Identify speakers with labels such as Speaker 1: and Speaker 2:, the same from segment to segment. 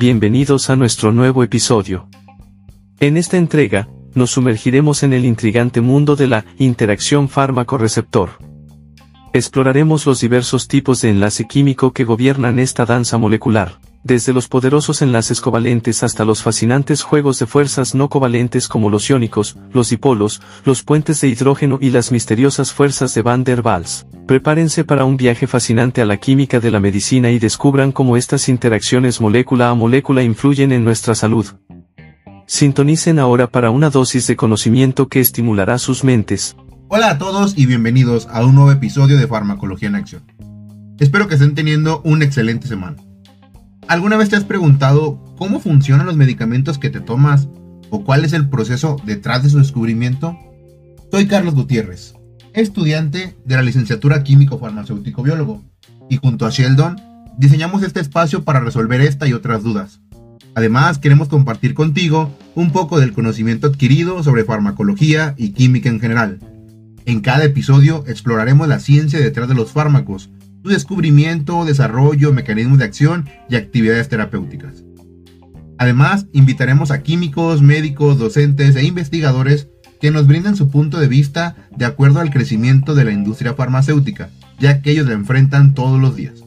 Speaker 1: bienvenidos a nuestro nuevo episodio. En esta entrega, nos sumergiremos en el intrigante mundo de la interacción fármaco-receptor. Exploraremos los diversos tipos de enlace químico que gobiernan esta danza molecular desde los poderosos enlaces covalentes hasta los fascinantes juegos de fuerzas no covalentes como los iónicos, los dipolos, los puentes de hidrógeno y las misteriosas fuerzas de Van der Waals. Prepárense para un viaje fascinante a la química de la medicina y descubran cómo estas interacciones molécula a molécula influyen en nuestra salud. Sintonicen ahora para una dosis de conocimiento que estimulará sus mentes.
Speaker 2: Hola a todos y bienvenidos a un nuevo episodio de Farmacología en Acción. Espero que estén teniendo una excelente semana. ¿Alguna vez te has preguntado cómo funcionan los medicamentos que te tomas o cuál es el proceso detrás de su descubrimiento? Soy Carlos Gutiérrez, estudiante de la licenciatura Químico Farmacéutico Biólogo, y junto a Sheldon diseñamos este espacio para resolver esta y otras dudas. Además, queremos compartir contigo un poco del conocimiento adquirido sobre farmacología y química en general. En cada episodio exploraremos la ciencia detrás de los fármacos su descubrimiento, desarrollo, mecanismos de acción y actividades terapéuticas. Además, invitaremos a químicos, médicos, docentes e investigadores que nos brinden su punto de vista de acuerdo al crecimiento de la industria farmacéutica, ya que ellos la enfrentan todos los días.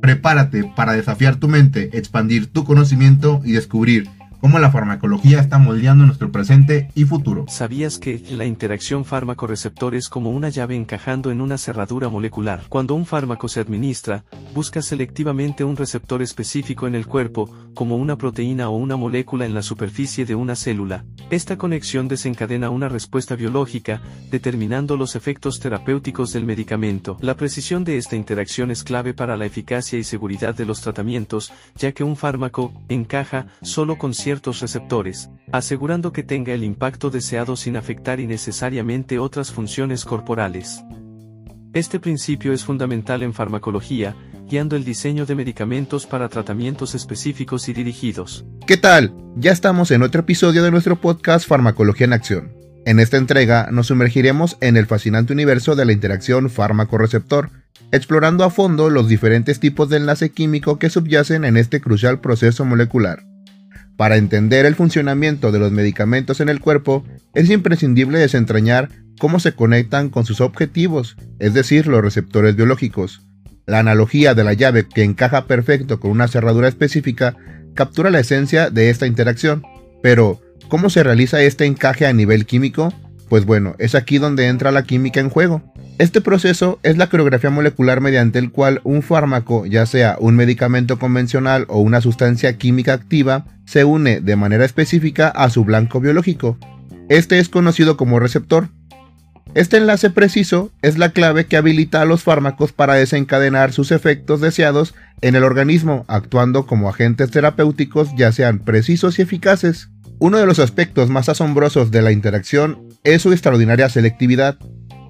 Speaker 2: Prepárate para desafiar tu mente, expandir tu conocimiento y descubrir cómo la farmacología está moldeando nuestro presente y futuro.
Speaker 1: ¿Sabías que la interacción fármaco-receptor es como una llave encajando en una cerradura molecular? Cuando un fármaco se administra, busca selectivamente un receptor específico en el cuerpo, como una proteína o una molécula en la superficie de una célula. Esta conexión desencadena una respuesta biológica, determinando los efectos terapéuticos del medicamento. La precisión de esta interacción es clave para la eficacia y seguridad de los tratamientos, ya que un fármaco encaja solo con ciertos receptores, asegurando que tenga el impacto deseado sin afectar innecesariamente otras funciones corporales. Este principio es fundamental en farmacología, guiando el diseño de medicamentos para tratamientos específicos y dirigidos.
Speaker 2: ¿Qué tal? Ya estamos en otro episodio de nuestro podcast Farmacología en Acción. En esta entrega nos sumergiremos en el fascinante universo de la interacción fármaco-receptor, explorando a fondo los diferentes tipos de enlace químico que subyacen en este crucial proceso molecular. Para entender el funcionamiento de los medicamentos en el cuerpo, es imprescindible desentrañar cómo se conectan con sus objetivos, es decir, los receptores biológicos. La analogía de la llave que encaja perfecto con una cerradura específica captura la esencia de esta interacción. Pero, ¿cómo se realiza este encaje a nivel químico? Pues bueno, es aquí donde entra la química en juego. Este proceso es la coreografía molecular mediante el cual un fármaco, ya sea un medicamento convencional o una sustancia química activa, se une de manera específica a su blanco biológico. Este es conocido como receptor. Este enlace preciso es la clave que habilita a los fármacos para desencadenar sus efectos deseados en el organismo, actuando como agentes terapéuticos ya sean precisos y eficaces. Uno de los aspectos más asombrosos de la interacción es su extraordinaria selectividad.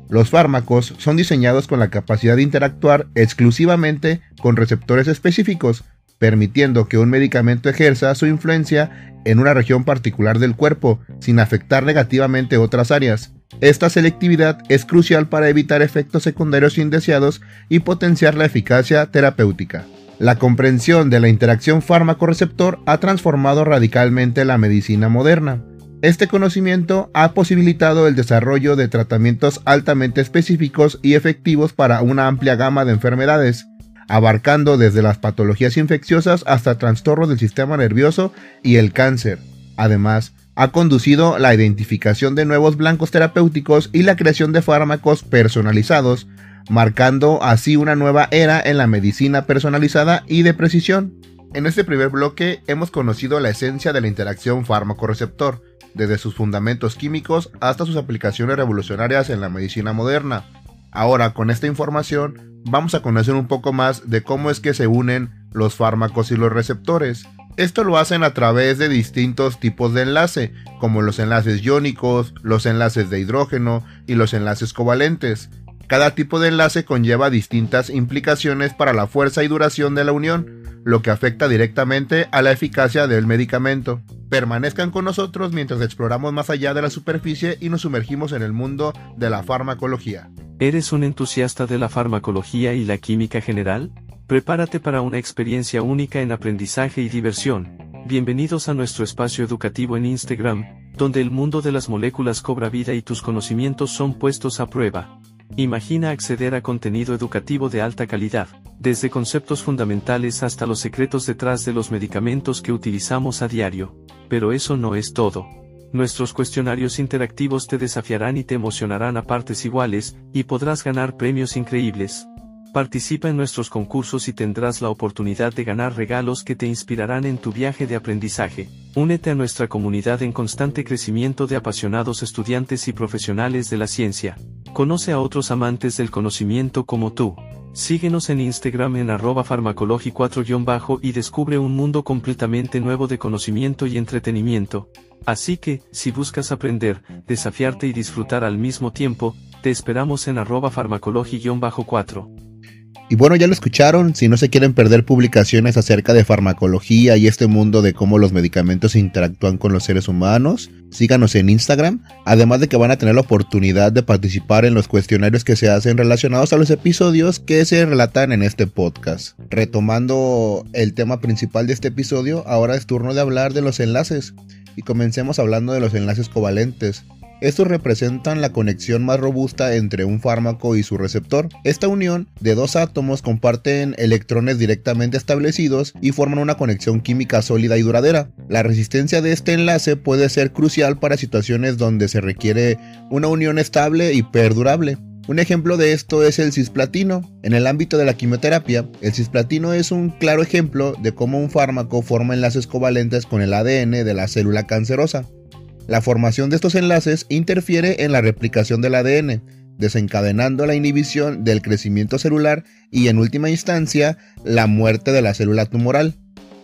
Speaker 2: Los fármacos son diseñados con la capacidad de interactuar exclusivamente con receptores específicos, permitiendo que un medicamento ejerza su influencia en una región particular del cuerpo, sin afectar negativamente otras áreas. Esta selectividad es crucial para evitar efectos secundarios indeseados y potenciar la eficacia terapéutica. La comprensión de la interacción fármaco-receptor ha transformado radicalmente la medicina moderna. Este conocimiento ha posibilitado el desarrollo de tratamientos altamente específicos y efectivos para una amplia gama de enfermedades, abarcando desde las patologías infecciosas hasta trastornos del sistema nervioso y el cáncer. Además, ha conducido la identificación de nuevos blancos terapéuticos y la creación de fármacos personalizados, marcando así una nueva era en la medicina personalizada y de precisión. En este primer bloque hemos conocido la esencia de la interacción fármaco-receptor, desde sus fundamentos químicos hasta sus aplicaciones revolucionarias en la medicina moderna. Ahora, con esta información, vamos a conocer un poco más de cómo es que se unen los fármacos y los receptores. Esto lo hacen a través de distintos tipos de enlace, como los enlaces iónicos, los enlaces de hidrógeno y los enlaces covalentes. Cada tipo de enlace conlleva distintas implicaciones para la fuerza y duración de la unión, lo que afecta directamente a la eficacia del medicamento. Permanezcan con nosotros mientras exploramos más allá de la superficie y nos sumergimos en el mundo de la farmacología.
Speaker 1: ¿Eres un entusiasta de la farmacología y la química general? Prepárate para una experiencia única en aprendizaje y diversión. Bienvenidos a nuestro espacio educativo en Instagram, donde el mundo de las moléculas cobra vida y tus conocimientos son puestos a prueba. Imagina acceder a contenido educativo de alta calidad, desde conceptos fundamentales hasta los secretos detrás de los medicamentos que utilizamos a diario. Pero eso no es todo. Nuestros cuestionarios interactivos te desafiarán y te emocionarán a partes iguales, y podrás ganar premios increíbles. Participa en nuestros concursos y tendrás la oportunidad de ganar regalos que te inspirarán en tu viaje de aprendizaje. Únete a nuestra comunidad en constante crecimiento de apasionados estudiantes y profesionales de la ciencia. Conoce a otros amantes del conocimiento como tú. Síguenos en Instagram en arroba farmacology4- y descubre un mundo completamente nuevo de conocimiento y entretenimiento. Así que, si buscas aprender, desafiarte y disfrutar al mismo tiempo, te esperamos en arroba farmacology-4.
Speaker 2: Y bueno, ya lo escucharon, si no se quieren perder publicaciones acerca de farmacología y este mundo de cómo los medicamentos interactúan con los seres humanos, síganos en Instagram, además de que van a tener la oportunidad de participar en los cuestionarios que se hacen relacionados a los episodios que se relatan en este podcast. Retomando el tema principal de este episodio, ahora es turno de hablar de los enlaces, y comencemos hablando de los enlaces covalentes. Estos representan la conexión más robusta entre un fármaco y su receptor. Esta unión de dos átomos comparten electrones directamente establecidos y forman una conexión química sólida y duradera. La resistencia de este enlace puede ser crucial para situaciones donde se requiere una unión estable y perdurable. Un ejemplo de esto es el cisplatino. En el ámbito de la quimioterapia, el cisplatino es un claro ejemplo de cómo un fármaco forma enlaces covalentes con el ADN de la célula cancerosa. La formación de estos enlaces interfiere en la replicación del ADN, desencadenando la inhibición del crecimiento celular y en última instancia la muerte de la célula tumoral.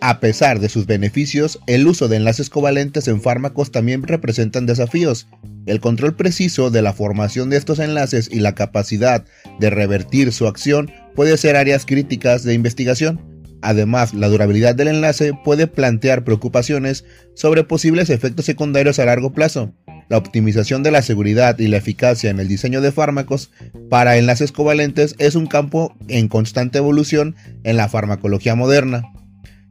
Speaker 2: A pesar de sus beneficios, el uso de enlaces covalentes en fármacos también representan desafíos. El control preciso de la formación de estos enlaces y la capacidad de revertir su acción puede ser áreas críticas de investigación. Además, la durabilidad del enlace puede plantear preocupaciones sobre posibles efectos secundarios a largo plazo. La optimización de la seguridad y la eficacia en el diseño de fármacos para enlaces covalentes es un campo en constante evolución en la farmacología moderna.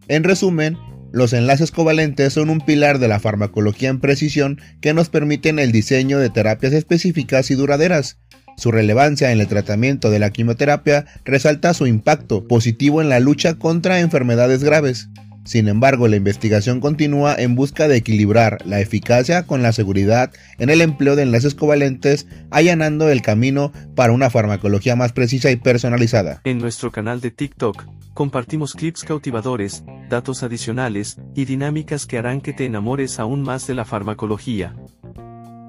Speaker 2: En resumen, los enlaces covalentes son un pilar de la farmacología en precisión que nos permiten el diseño de terapias específicas y duraderas, su relevancia en el tratamiento de la quimioterapia resalta su impacto positivo en la lucha contra enfermedades graves. Sin embargo, la investigación continúa en busca de equilibrar la eficacia con la seguridad en el empleo de enlaces covalentes, allanando el camino para una farmacología más precisa y personalizada.
Speaker 1: En nuestro canal de TikTok, compartimos clips cautivadores, datos adicionales y dinámicas que harán que te enamores aún más de la farmacología.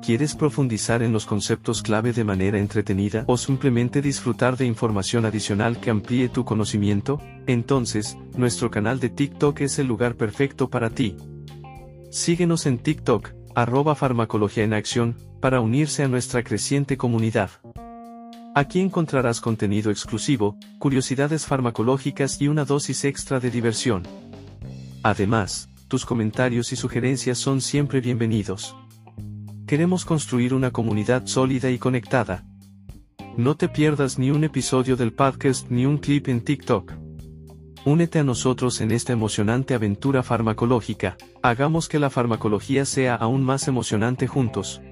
Speaker 1: ¿Quieres profundizar en los conceptos clave de manera entretenida o simplemente disfrutar de información adicional que amplíe tu conocimiento? Entonces, nuestro canal de TikTok es el lugar perfecto para ti. Síguenos en TikTok, arroba farmacología en acción, para unirse a nuestra creciente comunidad. Aquí encontrarás contenido exclusivo, curiosidades farmacológicas y una dosis extra de diversión. Además, tus comentarios y sugerencias son siempre bienvenidos. Queremos construir una comunidad sólida y conectada. No te pierdas ni un episodio del podcast ni un clip en TikTok. Únete a nosotros en esta emocionante aventura farmacológica, hagamos que la farmacología sea aún más emocionante juntos.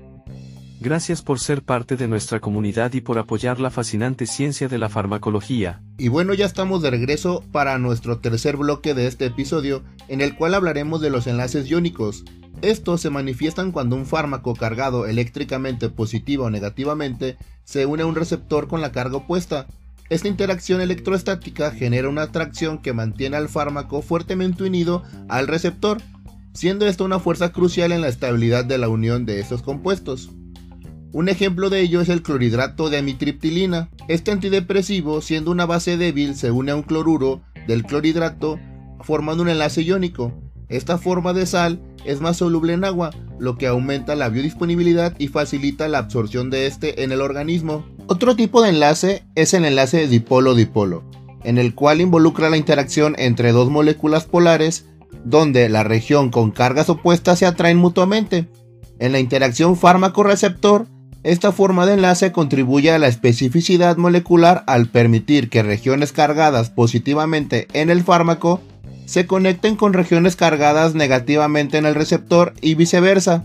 Speaker 1: Gracias por ser parte de nuestra comunidad y por apoyar la fascinante ciencia de la farmacología.
Speaker 2: Y bueno, ya estamos de regreso para nuestro tercer bloque de este episodio, en el cual hablaremos de los enlaces iónicos, estos se manifiestan cuando un fármaco cargado eléctricamente positiva o negativamente se une a un receptor con la carga opuesta. Esta interacción electrostática genera una atracción que mantiene al fármaco fuertemente unido al receptor, siendo esto una fuerza crucial en la estabilidad de la unión de estos compuestos. Un ejemplo de ello es el clorhidrato de amitriptilina. Este antidepresivo, siendo una base débil, se une a un cloruro del clorhidrato formando un enlace iónico. Esta forma de sal es más soluble en agua, lo que aumenta la biodisponibilidad y facilita la absorción de este en el organismo. Otro tipo de enlace es el enlace dipolo-dipolo, en el cual involucra la interacción entre dos moléculas polares, donde la región con cargas opuestas se atraen mutuamente. En la interacción fármaco-receptor, Esta forma de enlace contribuye a la especificidad molecular al permitir que regiones cargadas positivamente en el fármaco se conecten con regiones cargadas negativamente en el receptor y viceversa.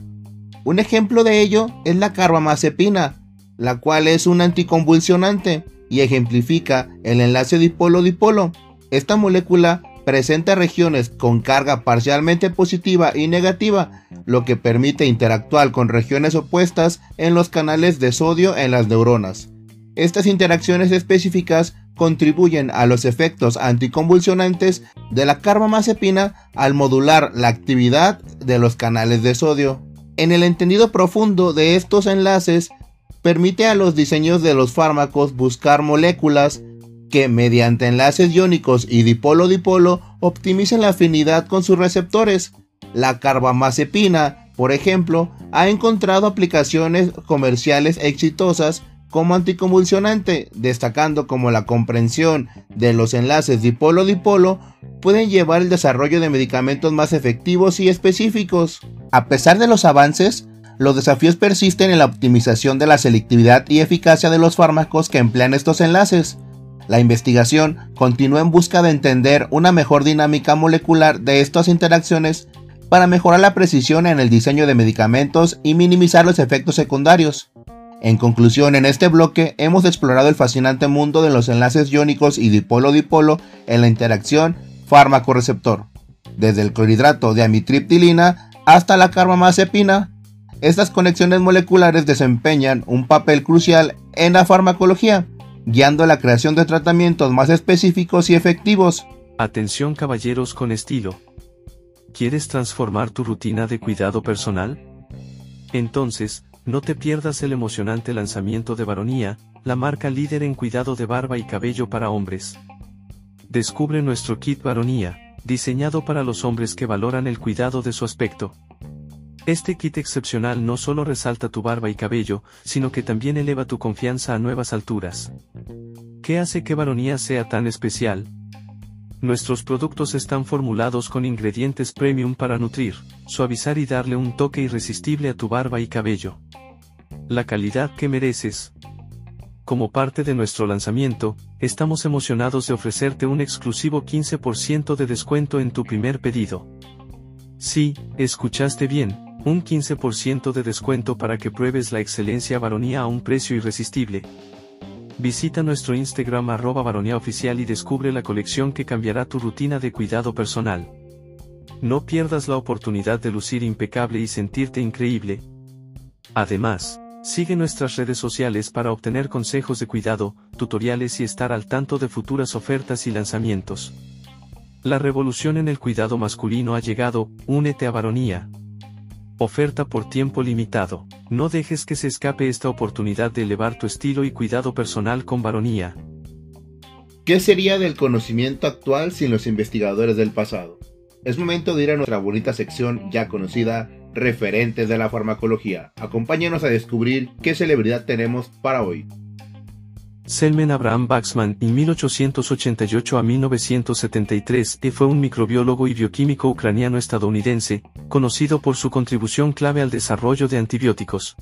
Speaker 2: Un ejemplo de ello es la carbamazepina, la cual es un anticonvulsionante y ejemplifica el enlace dipolo-dipolo. Esta molécula presenta regiones con carga parcialmente positiva y negativa, lo que permite interactuar con regiones opuestas en los canales de sodio en las neuronas. Estas interacciones específicas contribuyen a los efectos anticonvulsionantes de la carbamazepina al modular la actividad de los canales de sodio. En el entendido profundo de estos enlaces, permite a los diseños de los fármacos buscar moléculas que mediante enlaces iónicos y dipolo-dipolo optimicen la afinidad con sus receptores. La carbamazepina, por ejemplo, ha encontrado aplicaciones comerciales exitosas como anticonvulsionante, destacando como la comprensión de los enlaces dipolo-dipolo pueden llevar el desarrollo de medicamentos más efectivos y específicos. A pesar de los avances, los desafíos persisten en la optimización de la selectividad y eficacia de los fármacos que emplean estos enlaces. La investigación continúa en busca de entender una mejor dinámica molecular de estas interacciones para mejorar la precisión en el diseño de medicamentos y minimizar los efectos secundarios. En conclusión, en este bloque hemos explorado el fascinante mundo de los enlaces iónicos y dipolo-dipolo en la interacción fármaco-receptor, desde el clorhidrato de amitriptilina hasta la carbamazepina. Estas conexiones moleculares desempeñan un papel crucial en la farmacología, guiando la creación de tratamientos más específicos y efectivos.
Speaker 1: Atención caballeros con estilo. ¿Quieres transformar tu rutina de cuidado personal? Entonces, no te pierdas el emocionante lanzamiento de Baronía, la marca líder en cuidado de barba y cabello para hombres. Descubre nuestro kit Baronía, diseñado para los hombres que valoran el cuidado de su aspecto. Este kit excepcional no solo resalta tu barba y cabello, sino que también eleva tu confianza a nuevas alturas. ¿Qué hace que Baronía sea tan especial? Nuestros productos están formulados con ingredientes premium para nutrir, suavizar y darle un toque irresistible a tu barba y cabello. La calidad que mereces. Como parte de nuestro lanzamiento, estamos emocionados de ofrecerte un exclusivo 15% de descuento en tu primer pedido. Sí, escuchaste bien un 15% de descuento para que pruebes la excelencia varonía a un precio irresistible. Visita nuestro Instagram arroba varonía oficial y descubre la colección que cambiará tu rutina de cuidado personal. No pierdas la oportunidad de lucir impecable y sentirte increíble. Además, sigue nuestras redes sociales para obtener consejos de cuidado, tutoriales y estar al tanto de futuras ofertas y lanzamientos. La revolución en el cuidado masculino ha llegado, únete a Varonía. Oferta por tiempo limitado. No dejes que se escape esta oportunidad de elevar tu estilo y cuidado personal con varonía.
Speaker 2: ¿Qué sería del conocimiento actual sin los investigadores del pasado? Es momento de ir a nuestra bonita sección ya conocida, referentes de la farmacología. Acompáñanos a descubrir qué celebridad tenemos para hoy.
Speaker 1: Selmen Abraham Baxman, en 1888 a 1973, fue un microbiólogo y bioquímico ucraniano-estadounidense, conocido por su contribución clave al desarrollo de antibióticos.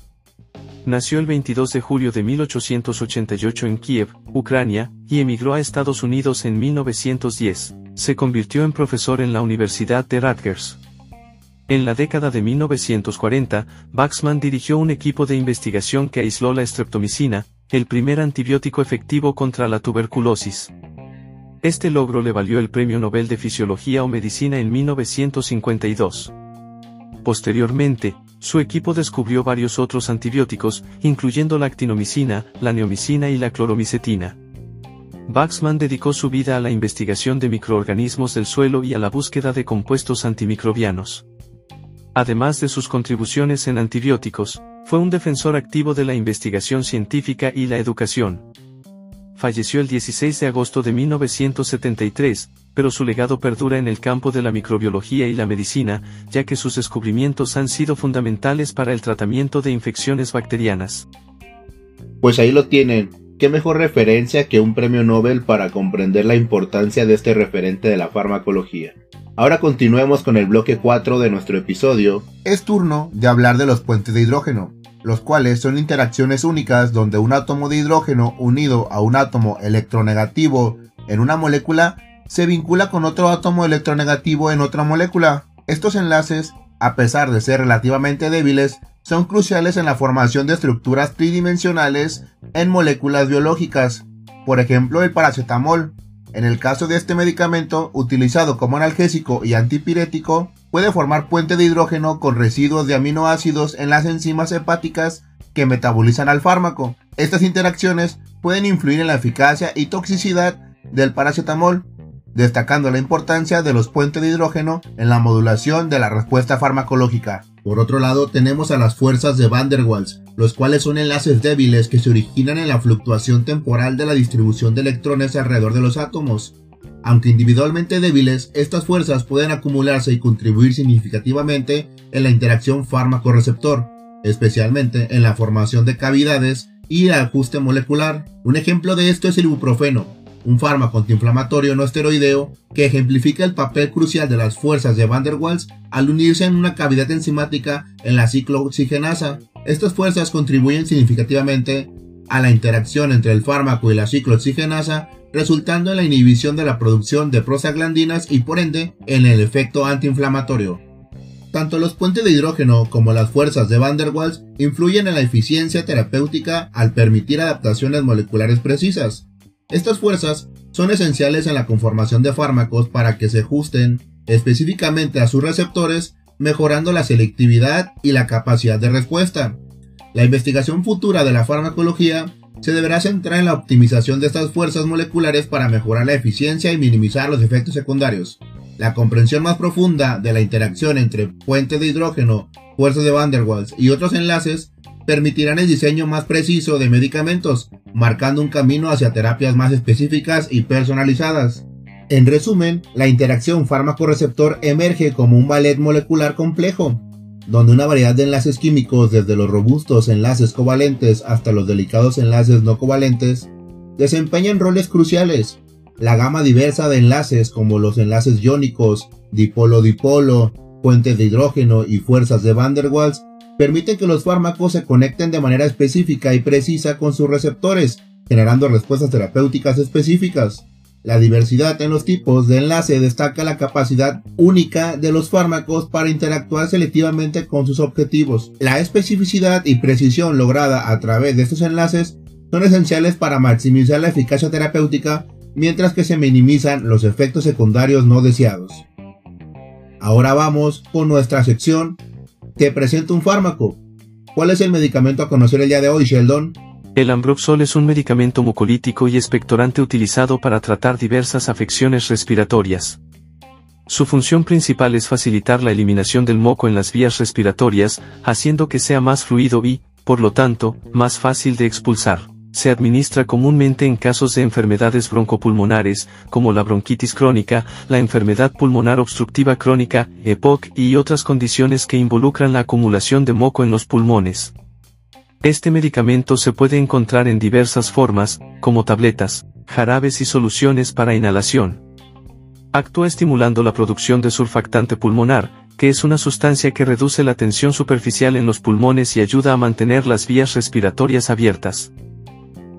Speaker 1: Nació el 22 de julio de 1888 en Kiev, Ucrania, y emigró a Estados Unidos en 1910. Se convirtió en profesor en la Universidad de Rutgers. En la década de 1940, Baxman dirigió un equipo de investigación que aisló la streptomicina, el primer antibiótico efectivo contra la tuberculosis. Este logro le valió el Premio Nobel de Fisiología o Medicina en 1952. Posteriormente, su equipo descubrió varios otros antibióticos, incluyendo la actinomicina, la neomicina y la cloromicetina. Baxman dedicó su vida a la investigación de microorganismos del suelo y a la búsqueda de compuestos antimicrobianos. Además de sus contribuciones en antibióticos, fue un defensor activo de la investigación científica y la educación. Falleció el 16 de agosto de 1973, pero su legado perdura en el campo de la microbiología y la medicina, ya que sus descubrimientos han sido fundamentales para el tratamiento de infecciones bacterianas.
Speaker 2: Pues ahí lo tienen, qué mejor referencia que un premio Nobel para comprender la importancia de este referente de la farmacología. Ahora continuemos con el bloque 4 de nuestro episodio. Es turno de hablar de los puentes de hidrógeno, los cuales son interacciones únicas donde un átomo de hidrógeno unido a un átomo electronegativo en una molécula se vincula con otro átomo electronegativo en otra molécula. Estos enlaces, a pesar de ser relativamente débiles, son cruciales en la formación de estructuras tridimensionales en moléculas biológicas. Por ejemplo, el paracetamol. En el caso de este medicamento, utilizado como analgésico y antipirético, puede formar puente de hidrógeno con residuos de aminoácidos en las enzimas hepáticas que metabolizan al fármaco. Estas interacciones pueden influir en la eficacia y toxicidad del paracetamol, destacando la importancia de los puentes de hidrógeno en la modulación de la respuesta farmacológica. Por otro lado, tenemos a las fuerzas de Van der Waals, los cuales son enlaces débiles que se originan en la fluctuación temporal de la distribución de electrones alrededor de los átomos. Aunque individualmente débiles, estas fuerzas pueden acumularse y contribuir significativamente en la interacción fármaco-receptor, especialmente en la formación de cavidades y ajuste molecular. Un ejemplo de esto es el ibuprofeno, un fármaco antiinflamatorio no esteroideo que ejemplifica el papel crucial de las fuerzas de Van der Waals al unirse en una cavidad enzimática en la ciclooxigenasa. Estas fuerzas contribuyen significativamente a la interacción entre el fármaco y la ciclooxigenasa, resultando en la inhibición de la producción de prostaglandinas y por ende en el efecto antiinflamatorio. Tanto los puentes de hidrógeno como las fuerzas de Van der Waals influyen en la eficiencia terapéutica al permitir adaptaciones moleculares precisas. Estas fuerzas son esenciales en la conformación de fármacos para que se ajusten específicamente a sus receptores, mejorando la selectividad y la capacidad de respuesta. La investigación futura de la farmacología se deberá centrar en la optimización de estas fuerzas moleculares para mejorar la eficiencia y minimizar los efectos secundarios. La comprensión más profunda de la interacción entre puentes de hidrógeno, fuerzas de Van der Waals y otros enlaces permitirán el diseño más preciso de medicamentos, marcando un camino hacia terapias más específicas y personalizadas. En resumen, la interacción fármaco-receptor emerge como un ballet molecular complejo, donde una variedad de enlaces químicos, desde los robustos enlaces covalentes hasta los delicados enlaces no covalentes, desempeñan roles cruciales. La gama diversa de enlaces como los enlaces iónicos, dipolo-dipolo, puentes de hidrógeno y fuerzas de Van der Waals permite que los fármacos se conecten de manera específica y precisa con sus receptores, generando respuestas terapéuticas específicas. La diversidad en los tipos de enlace destaca la capacidad única de los fármacos para interactuar selectivamente con sus objetivos. La especificidad y precisión lograda a través de estos enlaces son esenciales para maximizar la eficacia terapéutica mientras que se minimizan los efectos secundarios no deseados. Ahora vamos con nuestra sección te presento un fármaco. ¿Cuál es el medicamento a conocer el día de hoy, Sheldon?
Speaker 1: El ambroxol es un medicamento mucolítico y expectorante utilizado para tratar diversas afecciones respiratorias. Su función principal es facilitar la eliminación del moco en las vías respiratorias, haciendo que sea más fluido y, por lo tanto, más fácil de expulsar se administra comúnmente en casos de enfermedades broncopulmonares, como la bronquitis crónica, la enfermedad pulmonar obstructiva crónica, EPOC y otras condiciones que involucran la acumulación de moco en los pulmones. Este medicamento se puede encontrar en diversas formas, como tabletas, jarabes y soluciones para inhalación. Actúa estimulando la producción de surfactante pulmonar, que es una sustancia que reduce la tensión superficial en los pulmones y ayuda a mantener las vías respiratorias abiertas.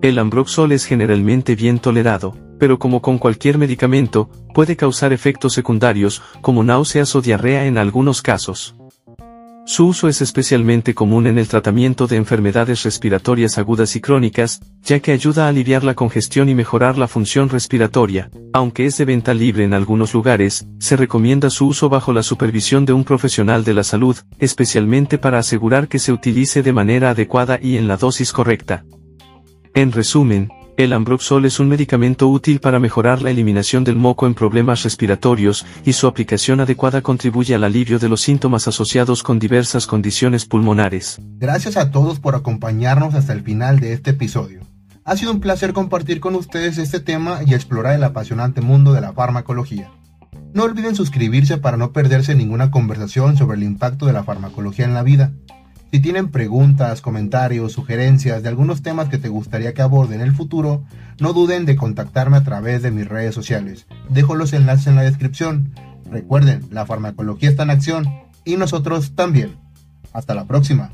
Speaker 1: El ambroxol es generalmente bien tolerado, pero como con cualquier medicamento, puede causar efectos secundarios, como náuseas o diarrea en algunos casos. Su uso es especialmente común en el tratamiento de enfermedades respiratorias agudas y crónicas, ya que ayuda a aliviar la congestión y mejorar la función respiratoria. Aunque es de venta libre en algunos lugares, se recomienda su uso bajo la supervisión de un profesional de la salud, especialmente para asegurar que se utilice de manera adecuada y en la dosis correcta. En resumen, el ambroxol es un medicamento útil para mejorar la eliminación del moco en problemas respiratorios, y su aplicación adecuada contribuye al alivio de los síntomas asociados con diversas condiciones pulmonares.
Speaker 2: Gracias a todos por acompañarnos hasta el final de este episodio. Ha sido un placer compartir con ustedes este tema y explorar el apasionante mundo de la farmacología. No olviden suscribirse para no perderse ninguna conversación sobre el impacto de la farmacología en la vida. Si tienen preguntas, comentarios, sugerencias de algunos temas que te gustaría que aborde en el futuro, no duden de contactarme a través de mis redes sociales. Dejo los enlaces en la descripción. Recuerden, la farmacología está en acción y nosotros también. Hasta la próxima.